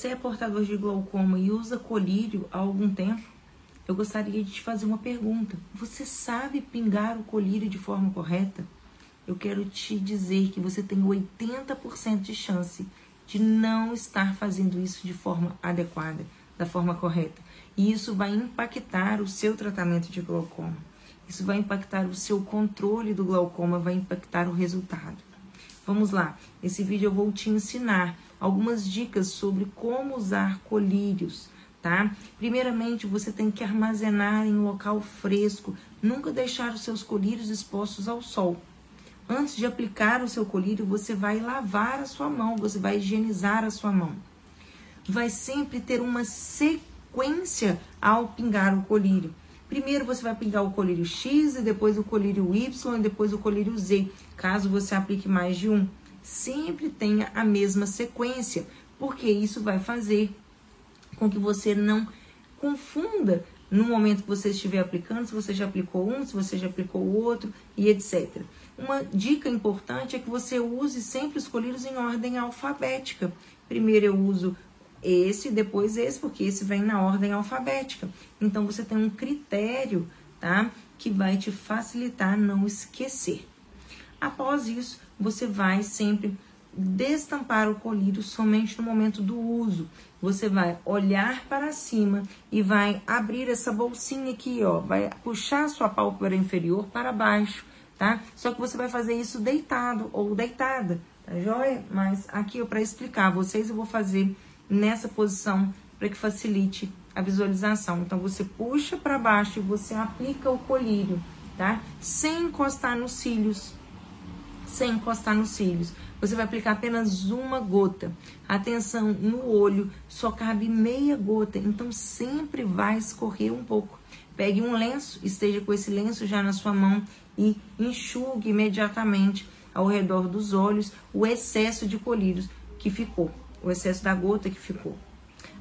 você é portador de glaucoma e usa colírio há algum tempo, eu gostaria de te fazer uma pergunta. Você sabe pingar o colírio de forma correta? Eu quero te dizer que você tem 80% de chance de não estar fazendo isso de forma adequada, da forma correta. E isso vai impactar o seu tratamento de glaucoma. Isso vai impactar o seu controle do glaucoma, vai impactar o resultado. Vamos lá, nesse vídeo eu vou te ensinar algumas dicas sobre como usar colírios, tá? Primeiramente, você tem que armazenar em local fresco, nunca deixar os seus colírios expostos ao sol. Antes de aplicar o seu colírio, você vai lavar a sua mão, você vai higienizar a sua mão. Vai sempre ter uma sequência ao pingar o colírio. Primeiro você vai pingar o colírio X, e depois o colírio Y, e depois o colírio Z, caso você aplique mais de um. Sempre tenha a mesma sequência, porque isso vai fazer com que você não confunda no momento que você estiver aplicando, se você já aplicou um, se você já aplicou o outro e etc. Uma dica importante é que você use sempre os colírios em ordem alfabética. Primeiro eu uso esse, depois esse, porque esse vem na ordem alfabética. Então você tem um critério, tá? Que vai te facilitar não esquecer. Após isso, você vai sempre destampar o colírio somente no momento do uso. Você vai olhar para cima e vai abrir essa bolsinha aqui, ó, vai puxar sua pálpebra inferior para baixo tá? Só que você vai fazer isso deitado ou deitada, tá joia? Mas aqui, para explicar a vocês, eu vou fazer nessa posição para que facilite a visualização. Então, você puxa para baixo e você aplica o colírio, tá? Sem encostar nos cílios, sem encostar nos cílios. Você vai aplicar apenas uma gota. Atenção, no olho só cabe meia gota, então sempre vai escorrer um pouco. Pegue um lenço, esteja com esse lenço já na sua mão e enxugue imediatamente ao redor dos olhos o excesso de colírios que ficou, o excesso da gota que ficou.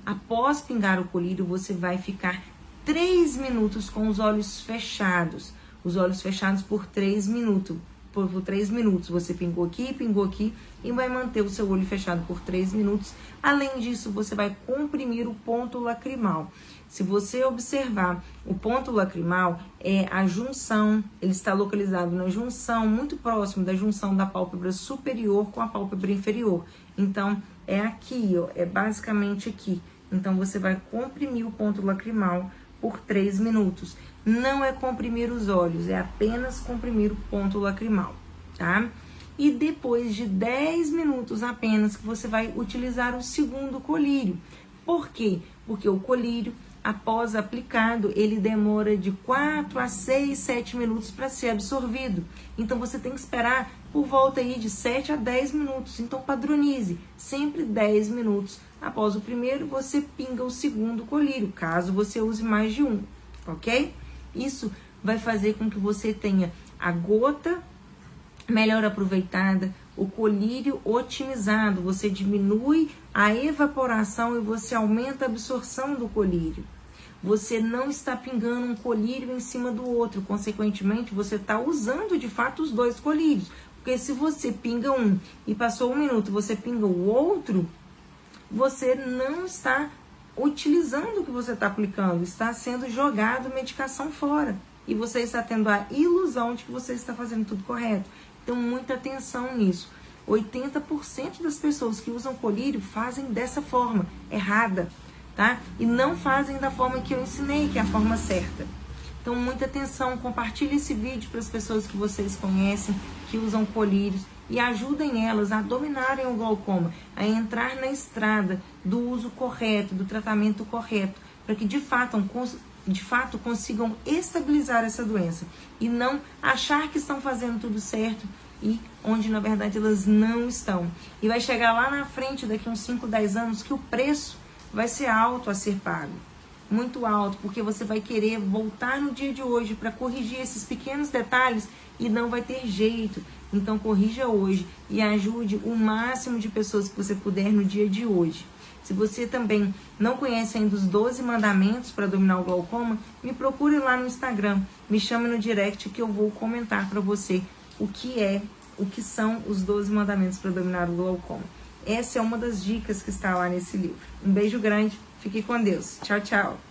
Após pingar o colírio, você vai ficar 3 minutos com os olhos fechados. Os olhos fechados por 3 minutos. Por, por 3 minutos. Você pingou aqui, pingou aqui e vai manter o seu olho fechado por 3 minutos. Além disso, você vai comprimir o ponto lacrimal. Se você observar, o ponto lacrimal é a junção, ele está localizado na junção, muito próximo da junção da pálpebra superior com a pálpebra inferior. Então, é aqui, ó, é basicamente aqui. Então, você vai comprimir o ponto lacrimal por 3 minutos. Não é comprimir os olhos, é apenas comprimir o ponto lacrimal, tá? E depois de 10 minutos apenas que você vai utilizar o segundo colírio. Por quê? Porque o colírio após aplicado, ele demora de 4 a 6, 7 minutos para ser absorvido. Então você tem que esperar por volta aí de 7 a 10 minutos. Então padronize, sempre 10 minutos. Após o primeiro, você pinga o segundo colírio, caso você use mais de um, ok? Isso vai fazer com que você tenha a gota melhor aproveitada, o colírio otimizado, você diminui a evaporação e você aumenta a absorção do colírio. Você não está pingando um colírio em cima do outro, consequentemente, você está usando de fato os dois colírios. Porque se você pinga um e passou um minuto, você pinga o outro, você não está utilizando o que você está aplicando, está sendo jogado medicação fora. E você está tendo a ilusão de que você está fazendo tudo correto. Então, muita atenção nisso. 80% das pessoas que usam colírio fazem dessa forma, errada, tá? E não fazem da forma que eu ensinei, que é a forma certa. Então, muita atenção, compartilhe esse vídeo para as pessoas que vocês conhecem, que usam colírios, e ajudem elas a dominarem o glaucoma, a entrar na estrada do uso correto, do tratamento correto, para que de fato, de fato consigam estabilizar essa doença e não achar que estão fazendo tudo certo e onde na verdade elas não estão. E vai chegar lá na frente, daqui uns 5, 10 anos, que o preço vai ser alto a ser pago. Muito alto, porque você vai querer voltar no dia de hoje para corrigir esses pequenos detalhes e não vai ter jeito. Então corrija hoje e ajude o máximo de pessoas que você puder no dia de hoje. Se você também não conhece ainda os 12 mandamentos para dominar o glaucoma, me procure lá no Instagram, me chame no direct que eu vou comentar para você o que é, o que são os 12 mandamentos para dominar o glaucoma. Essa é uma das dicas que está lá nesse livro. Um beijo grande, fique com Deus. Tchau, tchau.